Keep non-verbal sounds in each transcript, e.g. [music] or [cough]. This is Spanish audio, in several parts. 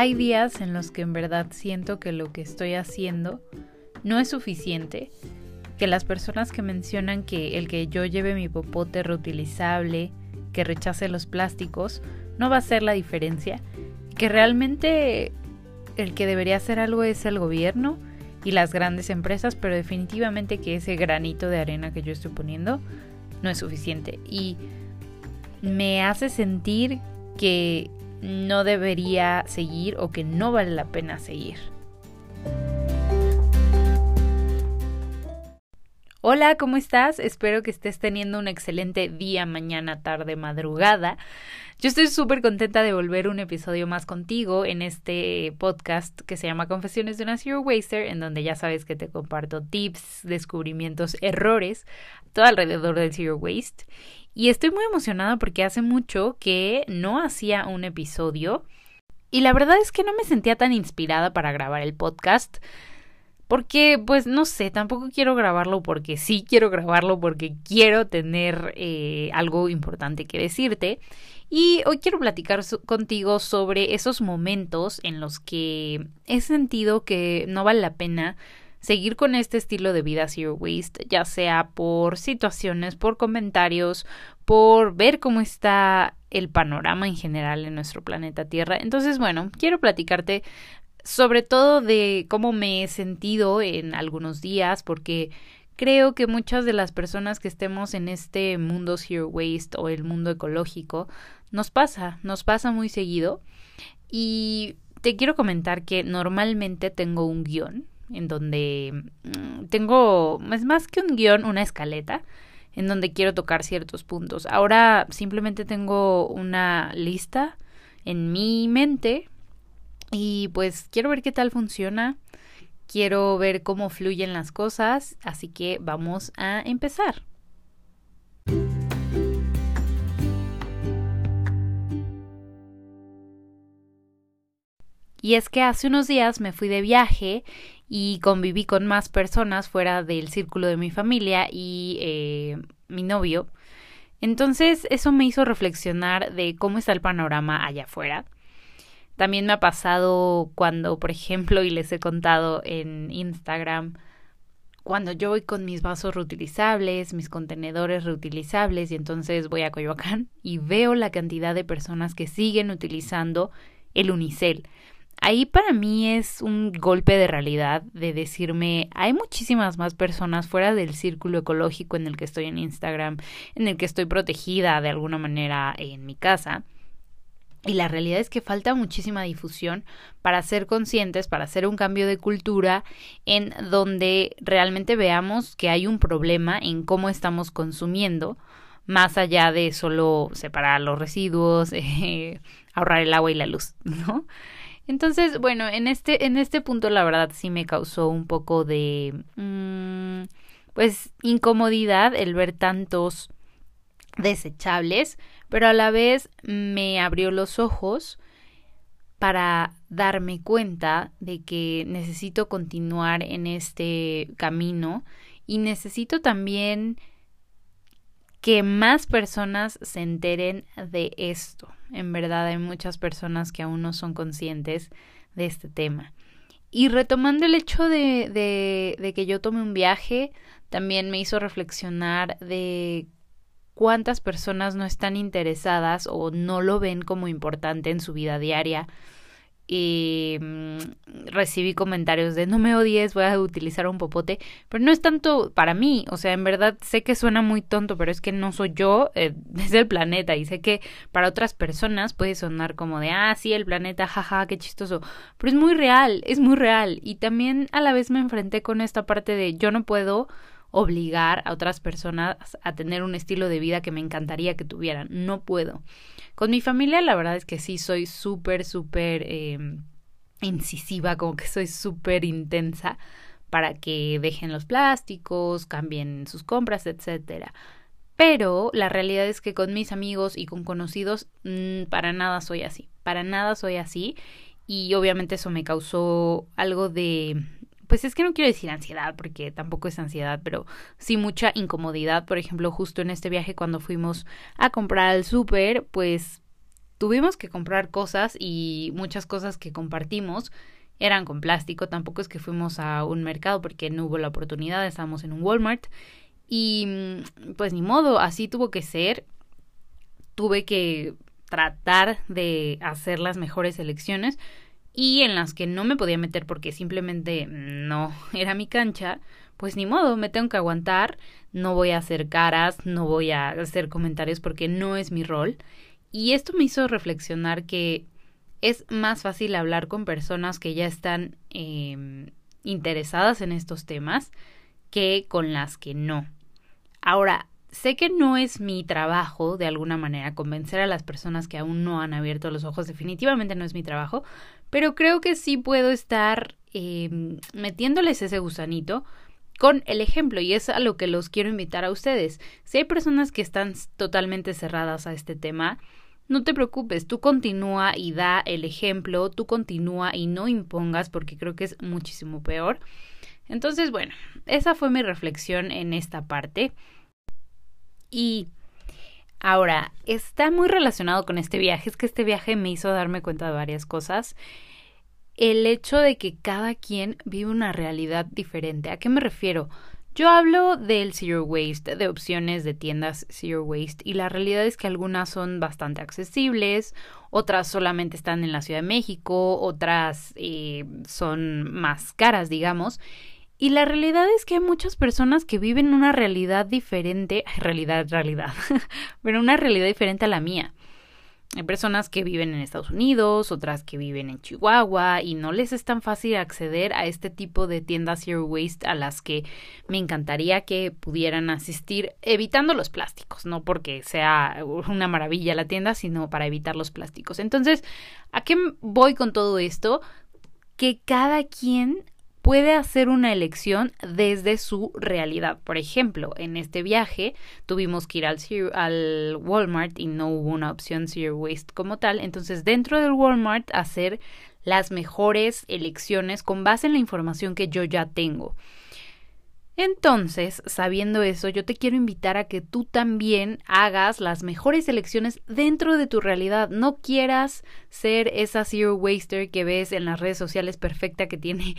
Hay días en los que en verdad siento que lo que estoy haciendo no es suficiente, que las personas que mencionan que el que yo lleve mi popote reutilizable, que rechace los plásticos, no va a ser la diferencia, que realmente el que debería hacer algo es el gobierno y las grandes empresas, pero definitivamente que ese granito de arena que yo estoy poniendo no es suficiente. Y me hace sentir que no debería seguir o que no vale la pena seguir. Hola, ¿cómo estás? Espero que estés teniendo un excelente día, mañana, tarde, madrugada. Yo estoy súper contenta de volver un episodio más contigo en este podcast que se llama Confesiones de una Zero Waster, en donde ya sabes que te comparto tips, descubrimientos, errores, todo alrededor del Zero Waste. Y estoy muy emocionada porque hace mucho que no hacía un episodio. Y la verdad es que no me sentía tan inspirada para grabar el podcast. Porque, pues, no sé, tampoco quiero grabarlo porque sí quiero grabarlo porque quiero tener eh, algo importante que decirte. Y hoy quiero platicar contigo sobre esos momentos en los que he sentido que no vale la pena seguir con este estilo de vida zero waste, ya sea por situaciones, por comentarios, por ver cómo está el panorama en general en nuestro planeta Tierra. Entonces, bueno, quiero platicarte sobre todo de cómo me he sentido en algunos días, porque creo que muchas de las personas que estemos en este mundo zero waste o el mundo ecológico, nos pasa, nos pasa muy seguido. Y te quiero comentar que normalmente tengo un guion en donde mm, tengo, es más que un guion, una escaleta en donde quiero tocar ciertos puntos. Ahora simplemente tengo una lista en mi mente y pues quiero ver qué tal funciona. Quiero ver cómo fluyen las cosas, así que vamos a empezar. Y es que hace unos días me fui de viaje y conviví con más personas fuera del círculo de mi familia y eh, mi novio. Entonces eso me hizo reflexionar de cómo está el panorama allá afuera. También me ha pasado cuando, por ejemplo, y les he contado en Instagram, cuando yo voy con mis vasos reutilizables, mis contenedores reutilizables, y entonces voy a Coyoacán y veo la cantidad de personas que siguen utilizando el unicel ahí para mí es un golpe de realidad de decirme, hay muchísimas más personas fuera del círculo ecológico en el que estoy en Instagram, en el que estoy protegida de alguna manera en mi casa. Y la realidad es que falta muchísima difusión para ser conscientes, para hacer un cambio de cultura en donde realmente veamos que hay un problema en cómo estamos consumiendo, más allá de solo separar los residuos, [laughs] eh, ahorrar el agua y la luz, ¿no? Entonces, bueno, en este, en este punto la verdad sí me causó un poco de, mm, pues, incomodidad el ver tantos desechables, pero a la vez me abrió los ojos para darme cuenta de que necesito continuar en este camino y necesito también que más personas se enteren de esto. En verdad hay muchas personas que aún no son conscientes de este tema. Y retomando el hecho de, de, que yo tome un viaje, también me hizo reflexionar de cuántas personas no están interesadas o no lo ven como importante en su vida diaria y mm, recibí comentarios de no me odies, voy a utilizar un popote, pero no es tanto para mí, o sea, en verdad sé que suena muy tonto, pero es que no soy yo, eh, [laughs] es el planeta y sé que para otras personas puede sonar como de, ah, sí, el planeta, jaja, qué chistoso, pero es muy real, es muy real y también a la vez me enfrenté con esta parte de yo no puedo obligar a otras personas a tener un estilo de vida que me encantaría que tuvieran. No puedo. Con mi familia la verdad es que sí soy súper, súper eh, incisiva, como que soy súper intensa para que dejen los plásticos, cambien sus compras, etcétera. Pero la realidad es que con mis amigos y con conocidos mm, para nada soy así, para nada soy así y obviamente eso me causó algo de pues es que no quiero decir ansiedad, porque tampoco es ansiedad, pero sí mucha incomodidad. Por ejemplo, justo en este viaje cuando fuimos a comprar al súper, pues tuvimos que comprar cosas y muchas cosas que compartimos eran con plástico. Tampoco es que fuimos a un mercado porque no hubo la oportunidad, estábamos en un Walmart. Y mm, pues ni modo, así tuvo que ser. Tuve que tratar de hacer las mejores elecciones y en las que no me podía meter porque simplemente no [laughs] era mi cancha, pues ni modo, me tengo que aguantar, no voy a hacer caras, no voy a hacer comentarios porque no es mi rol. Y esto me hizo reflexionar que es más fácil hablar con personas que ya están eh, interesadas en estos temas que con las que no. Ahora, sé que no es mi trabajo, de alguna manera, convencer a las personas que aún no han abierto los ojos, definitivamente no es mi trabajo, pero creo que sí puedo estar eh, metiéndoles ese gusanito con el ejemplo y es a lo que los quiero invitar a ustedes. Si hay personas que están totalmente cerradas a este tema, no te preocupes, tú continúa y da el ejemplo, tú continúa y no impongas porque creo que es muchísimo peor. Entonces, bueno, esa fue mi reflexión en esta parte. Y ahora, está muy relacionado con este viaje, es que este viaje me hizo darme cuenta de varias cosas. El hecho de que cada quien vive una realidad diferente. ¿A qué me refiero? Yo hablo del Zero Waste, de opciones de tiendas Zero Waste, y la realidad es que algunas son bastante accesibles, otras solamente están en la Ciudad de México, otras eh, son más caras, digamos, y la realidad es que hay muchas personas que viven una realidad diferente, [laughs] realidad, realidad, [laughs] pero una realidad diferente a la mía. Hay personas que viven en Estados Unidos, otras que viven en Chihuahua y no les es tan fácil acceder a este tipo de tiendas Zero Waste a las que me encantaría que pudieran asistir evitando los plásticos, no porque sea una maravilla la tienda, sino para evitar los plásticos. Entonces, ¿a qué voy con todo esto? Que cada quien puede hacer una elección desde su realidad. Por ejemplo, en este viaje tuvimos que ir al, al Walmart y no hubo una opción Zero Waste como tal. Entonces, dentro del Walmart, hacer las mejores elecciones con base en la información que yo ya tengo. Entonces, sabiendo eso, yo te quiero invitar a que tú también hagas las mejores elecciones dentro de tu realidad. No quieras ser esa zero waster que ves en las redes sociales perfecta que tiene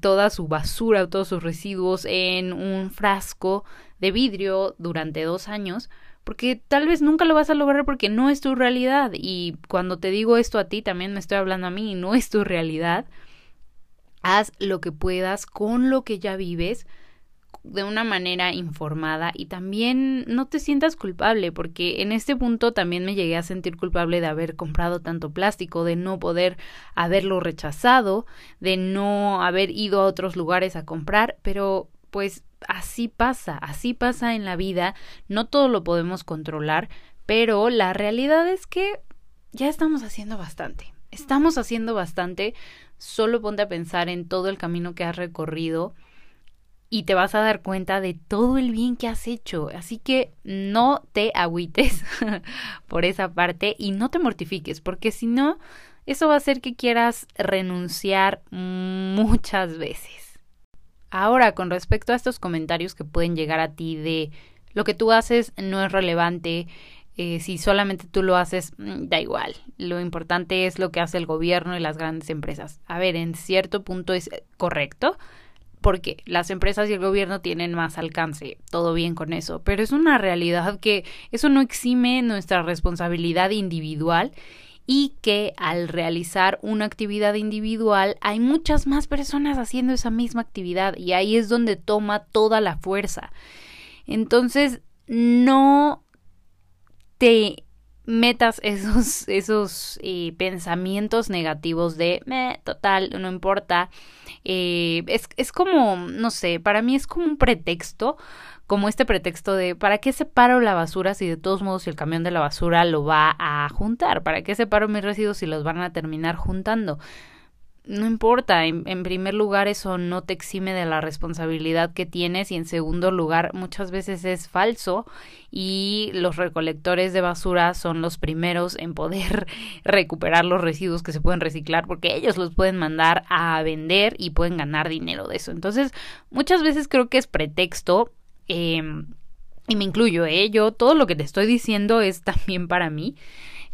toda su basura todos sus residuos en un frasco de vidrio durante dos años, porque tal vez nunca lo vas a lograr porque no es tu realidad. Y cuando te digo esto a ti, también me estoy hablando a mí y no es tu realidad. Haz lo que puedas con lo que ya vives de una manera informada y también no te sientas culpable porque en este punto también me llegué a sentir culpable de haber comprado tanto plástico, de no poder haberlo rechazado, de no haber ido a otros lugares a comprar, pero pues así pasa, así pasa en la vida, no todo lo podemos controlar, pero la realidad es que ya estamos haciendo bastante. Estamos haciendo bastante, solo ponte a pensar en todo el camino que has recorrido y te vas a dar cuenta de todo el bien que has hecho. Así que no te agüites [laughs] por esa parte y no te mortifiques, porque si no, eso va a hacer que quieras renunciar muchas veces. Ahora, con respecto a estos comentarios que pueden llegar a ti de lo que tú haces no es relevante, eh, si solamente tú lo haces, mm, da igual. Lo importante es lo que hace el gobierno y las grandes empresas. A ver, en cierto punto es correcto, porque las empresas y el gobierno tienen más alcance, todo bien con eso, pero es una realidad que eso no exime nuestra responsabilidad individual y que al realizar una actividad individual hay muchas más personas haciendo esa misma actividad y ahí es donde toma toda la fuerza. Entonces, no te metas esos, esos eh, pensamientos negativos de, total, no importa. Eh, es, es como, no sé, para mí es como un pretexto, como este pretexto de, ¿para qué separo la basura si de todos modos el camión de la basura lo va a juntar? ¿Para qué separo mis residuos si los van a terminar juntando? No importa, en, primer lugar eso no te exime de la responsabilidad que tienes y en segundo lugar muchas veces es falso y los recolectores de basura son los primeros en poder [laughs] recuperar los residuos que se pueden reciclar porque ellos los pueden mandar a vender y pueden ganar dinero de eso. Entonces muchas veces creo que es pretexto. Eh, Y me incluyo, ¿eh? Yo todo lo que te estoy diciendo es también para mí.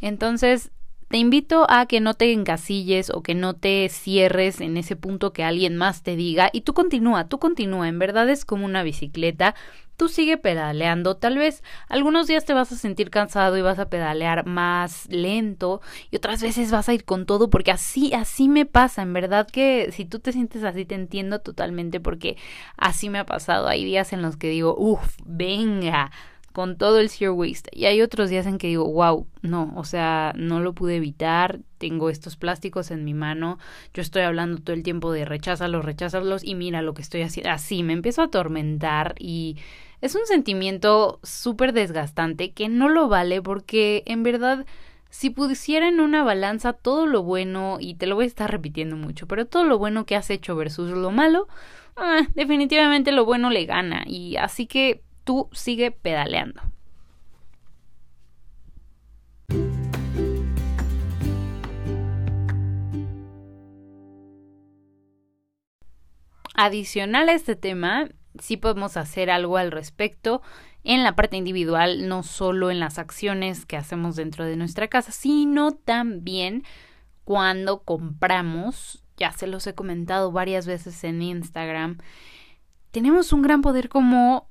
Entonces, te invito a que no te encasilles o que no te cierres en ese punto que alguien más te diga y tú continúa, tú continúa, en verdad es como una bicicleta, tú sigue pedaleando, tal vez algunos días te vas a sentir cansado y vas a pedalear más lento y otras veces vas a ir con todo porque así, así me pasa, en verdad que si tú te sientes así te entiendo totalmente porque así me ha pasado, hay días en los que digo, uff, venga, con todo el zero waste. Y hay otros días en que digo, wow, no, o sea, no lo pude evitar, tengo estos plásticos en mi mano, yo estoy hablando todo el tiempo de recházalos, recházalos y mira lo que estoy haciendo. Así me empiezo a atormentar y es un sentimiento súper desgastante que no lo vale porque en verdad si pusiera en una balanza todo lo bueno, y te lo voy a estar repitiendo mucho, pero todo lo bueno que has hecho versus lo malo, ah, definitivamente lo bueno le gana. Y así que tú sigue pedaleando. Adicional a este tema, sí podemos hacer algo al respecto en la parte individual, no solo en las acciones que hacemos dentro de nuestra casa, sino también cuando compramos, ya se los he comentado varias veces en Instagram, tenemos un gran poder como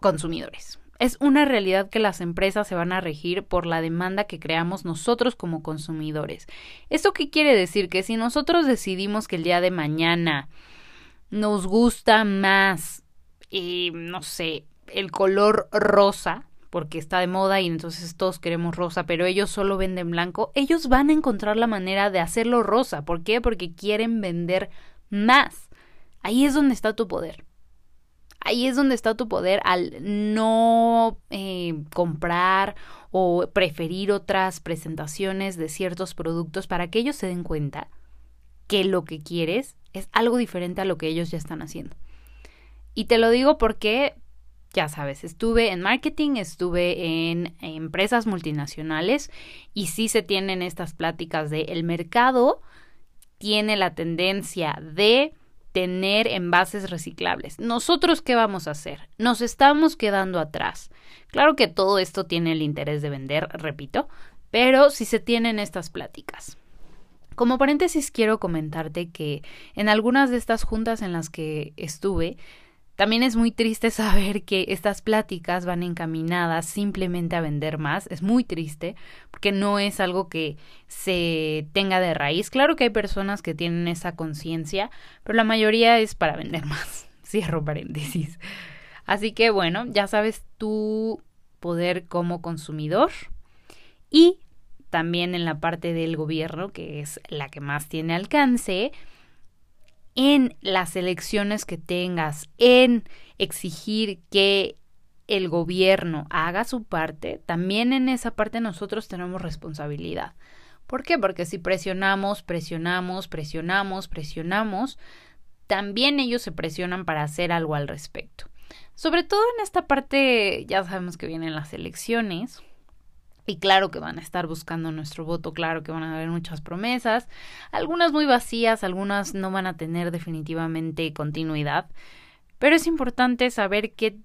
consumidores. Es una realidad que las empresas se van a regir por la demanda que creamos nosotros como consumidores. ¿Esto qué quiere decir? Que si nosotros decidimos que el día de mañana nos gusta más, eh, no sé, el color rosa, porque está de moda y entonces todos queremos rosa, pero ellos solo venden blanco, ellos van a encontrar la manera de hacerlo rosa. ¿Por qué? Porque quieren vender más. Ahí es donde está tu poder. Ahí es donde está tu poder al no eh, comprar o preferir otras presentaciones de ciertos productos para que ellos se den cuenta que lo que quieres es algo diferente a lo que ellos ya están haciendo. Y te lo digo porque, ya sabes, estuve en marketing, estuve en empresas multinacionales y sí se tienen estas pláticas de el mercado tiene la tendencia de tener envases reciclables. ¿Nosotros qué vamos a hacer? Nos estamos quedando atrás. Claro que todo esto tiene el interés de vender, repito, pero si se tienen estas pláticas. Como paréntesis quiero comentarte que en algunas de estas juntas en las que estuve, también es muy triste saber que estas pláticas van encaminadas simplemente a vender más. Es muy triste porque no es algo que se tenga de raíz. Claro que hay personas que tienen esa conciencia, pero la mayoría es para vender más. [laughs] Cierro paréntesis. Así que bueno, ya sabes tu poder como consumidor y también en la parte del gobierno, que es la que más tiene alcance, en las elecciones que tengas, en exigir que el gobierno haga su parte, también en esa parte nosotros tenemos responsabilidad. ¿Por qué? Porque si presionamos, presionamos, presionamos, presionamos, también ellos se presionan para hacer algo al respecto. Sobre todo en esta parte, ya sabemos que vienen las elecciones, y claro que van a estar buscando nuestro voto, claro que van a haber muchas promesas, algunas muy vacías, algunas no van a tener definitivamente continuidad, pero es importante saber que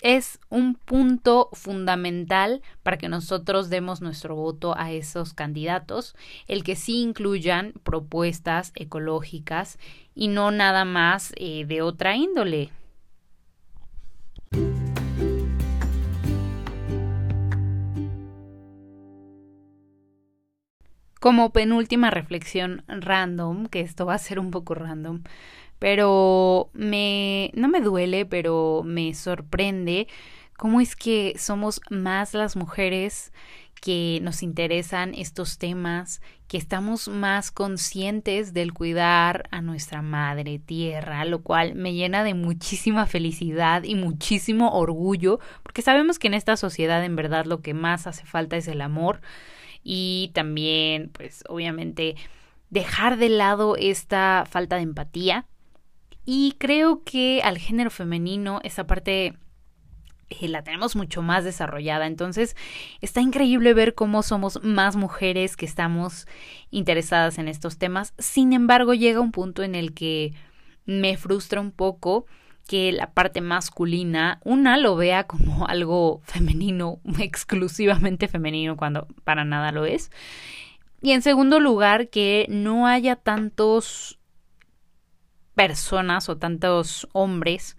es un punto fundamental para que nosotros demos nuestro voto a esos candidatos, el que sí incluyan propuestas ecológicas y no nada más eh, de otra índole. Como penúltima reflexión random, que esto va a ser un poco random, pero me no me duele, pero me sorprende cómo es que somos más las mujeres que nos interesan estos temas, que estamos más conscientes del cuidar a nuestra madre tierra, lo cual me llena de muchísima felicidad y muchísimo orgullo, porque sabemos que en esta sociedad en verdad lo que más hace falta es el amor y también, pues obviamente, dejar de lado esta falta de empatía. Y creo que al género femenino esa parte eh, la tenemos mucho más desarrollada. Entonces, está increíble ver cómo somos más mujeres que estamos interesadas en estos temas. Sin embargo, llega un punto en el que me frustra un poco que la parte masculina, una lo vea como [laughs] algo femenino, exclusivamente femenino, cuando para nada lo es. Y en segundo lugar, que no haya tantos personas o tantos hombres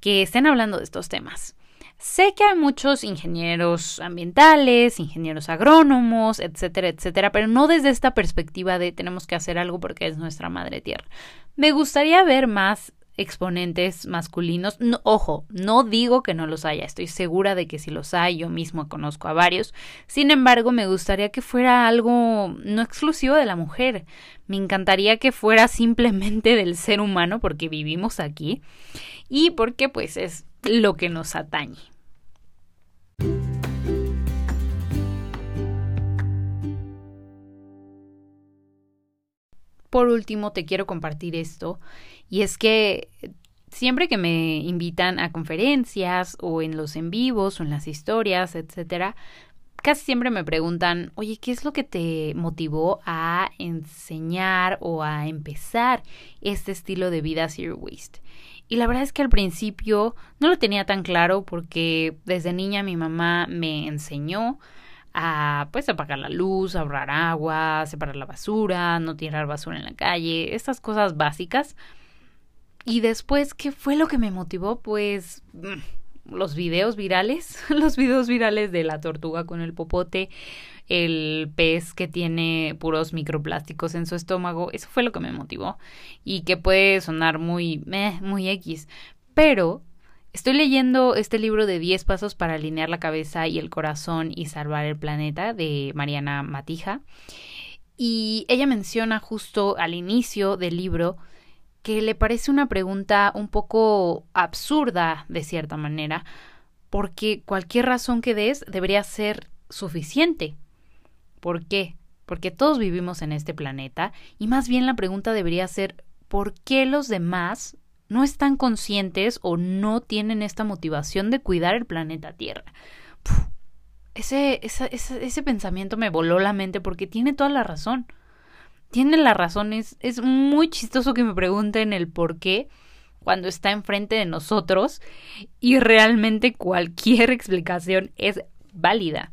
que estén hablando de estos temas. Sé que hay muchos ingenieros ambientales, ingenieros agrónomos, etcétera, etcétera, pero no desde esta perspectiva de tenemos que hacer algo porque es nuestra madre tierra. Me gustaría ver más exponentes masculinos. ojo, no digo que no los haya, estoy segura de que si los hay, yo mismo conozco a varios. Sin embargo, me gustaría que fuera algo no exclusivo de la mujer. Me encantaría que fuera [laughs] simplemente del ser humano porque vivimos aquí y porque pues es lo que nos atañe. Por último, te quiero compartir esto, y es que siempre que me invitan a conferencias o en los en vivos o en las historias, etcétera, casi siempre me preguntan, oye, ¿qué es lo que te motivó a enseñar o a empezar este estilo de vida zero waste? Y la verdad es que al principio no lo tenía tan claro porque desde niña mi mamá me enseñó a pues apagar la luz, ahorrar agua, separar la basura, no tirar basura en la calle, estas cosas básicas. Y después, ¿qué fue lo que me motivó? Pues mm, los videos virales, [laughs] los videos virales de la tortuga con el popote, el pez que tiene puros microplásticos en su estómago, eso fue lo que me motivó y que puede sonar muy, muy X, pero estoy leyendo este libro de 10 pasos para alinear la cabeza y el corazón y salvar el planeta de Mariana Matija y ella menciona justo al inicio del libro que le parece una pregunta un poco absurda de cierta manera, porque cualquier razón que des debería ser suficiente. ¿Por qué? Porque todos vivimos en este planeta y más bien la pregunta debería ser ¿por qué los demás no están conscientes o no tienen esta motivación de cuidar el planeta Tierra? ese, ese, ese, pensamiento me voló la mente porque tiene toda la razón. Tiene la razón, es, es muy chistoso que me pregunten el por qué cuando está enfrente de nosotros y realmente cualquier [laughs] explicación es válida.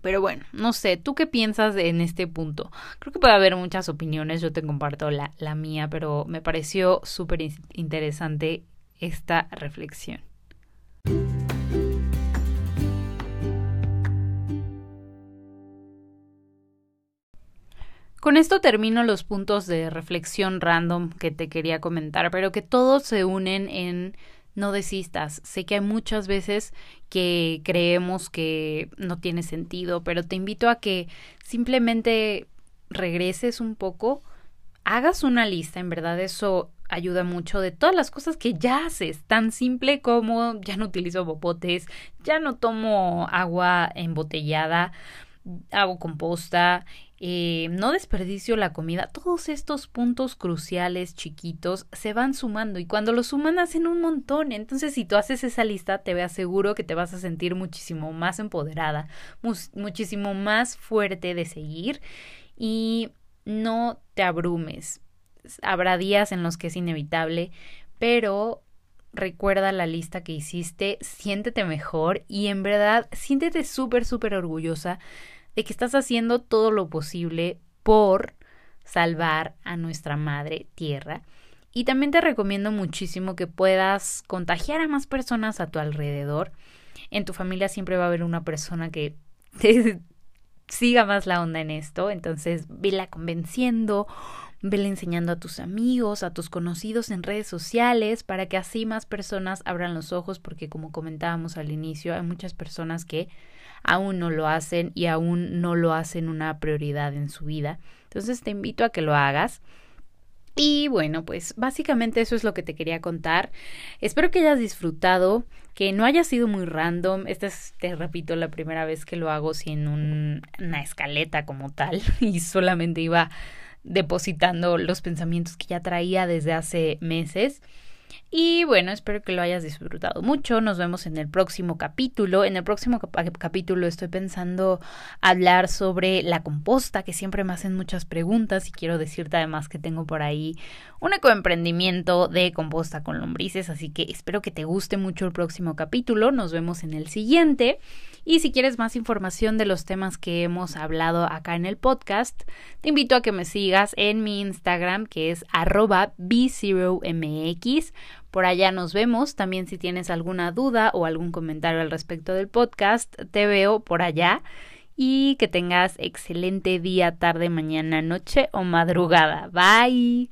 Pero bueno, no sé, ¿tú qué piensas en este punto? Creo que puede haber muchas opiniones, yo te comparto la, la mía, pero me pareció súper interesante esta reflexión. Con esto termino los puntos de reflexión random que te quería comentar, pero que todos se unen en no desistas. Sé que hay muchas veces que creemos que no tiene sentido, pero te invito a que simplemente regreses un poco, hagas una lista, en verdad eso ayuda mucho de todas las cosas que ya haces, tan simple como ya no utilizo bopotes, ya no tomo agua embotellada, hago composta, eh, no desperdicio la comida, todos estos puntos cruciales chiquitos se van sumando y cuando los suman hacen un montón. Entonces, si tú haces esa lista, te aseguro que te vas a sentir muchísimo más empoderada, muchísimo más fuerte de seguir y no te abrumes. Habrá días en los que es inevitable, pero recuerda la lista que hiciste, siéntete mejor y en verdad siéntete súper, súper orgullosa de que estás haciendo todo lo posible por salvar a nuestra madre tierra. Y también te recomiendo muchísimo que puedas contagiar a más personas a tu alrededor. En tu familia siempre va a haber una persona que [laughs] te siga más la onda en esto. Entonces, vela convenciendo, vela enseñando a tus amigos, a tus conocidos en redes sociales, para que así más personas abran los ojos, porque como comentábamos al inicio, hay muchas personas que aún no lo hacen y aún no lo hacen una prioridad en su vida. Entonces te invito a que lo hagas. Y bueno, pues básicamente eso es lo que te quería contar. Espero que hayas disfrutado, que no haya sido muy random. Esta es, te repito, la primera vez que lo hago sin una escaleta como tal [laughs] y solamente iba depositando los pensamientos que ya traía desde hace meses. Y bueno, espero que lo hayas disfrutado mucho. Nos vemos en el próximo capítulo. En el próximo capítulo estoy pensando hablar sobre la composta, que siempre me hacen muchas preguntas y quiero decirte además que tengo por ahí un ecoemprendimiento de composta con lombrices, así que espero que te guste mucho el próximo capítulo. Nos vemos en el siguiente. Y si quieres más información de los temas que hemos hablado acá en el podcast, te invito a que me sigas en mi Instagram que es arroba b0mx por allá nos vemos. También si tienes alguna duda o algún comentario al respecto del podcast, te veo por allá. Y que tengas excelente día, tarde, mañana, noche o madrugada. Bye.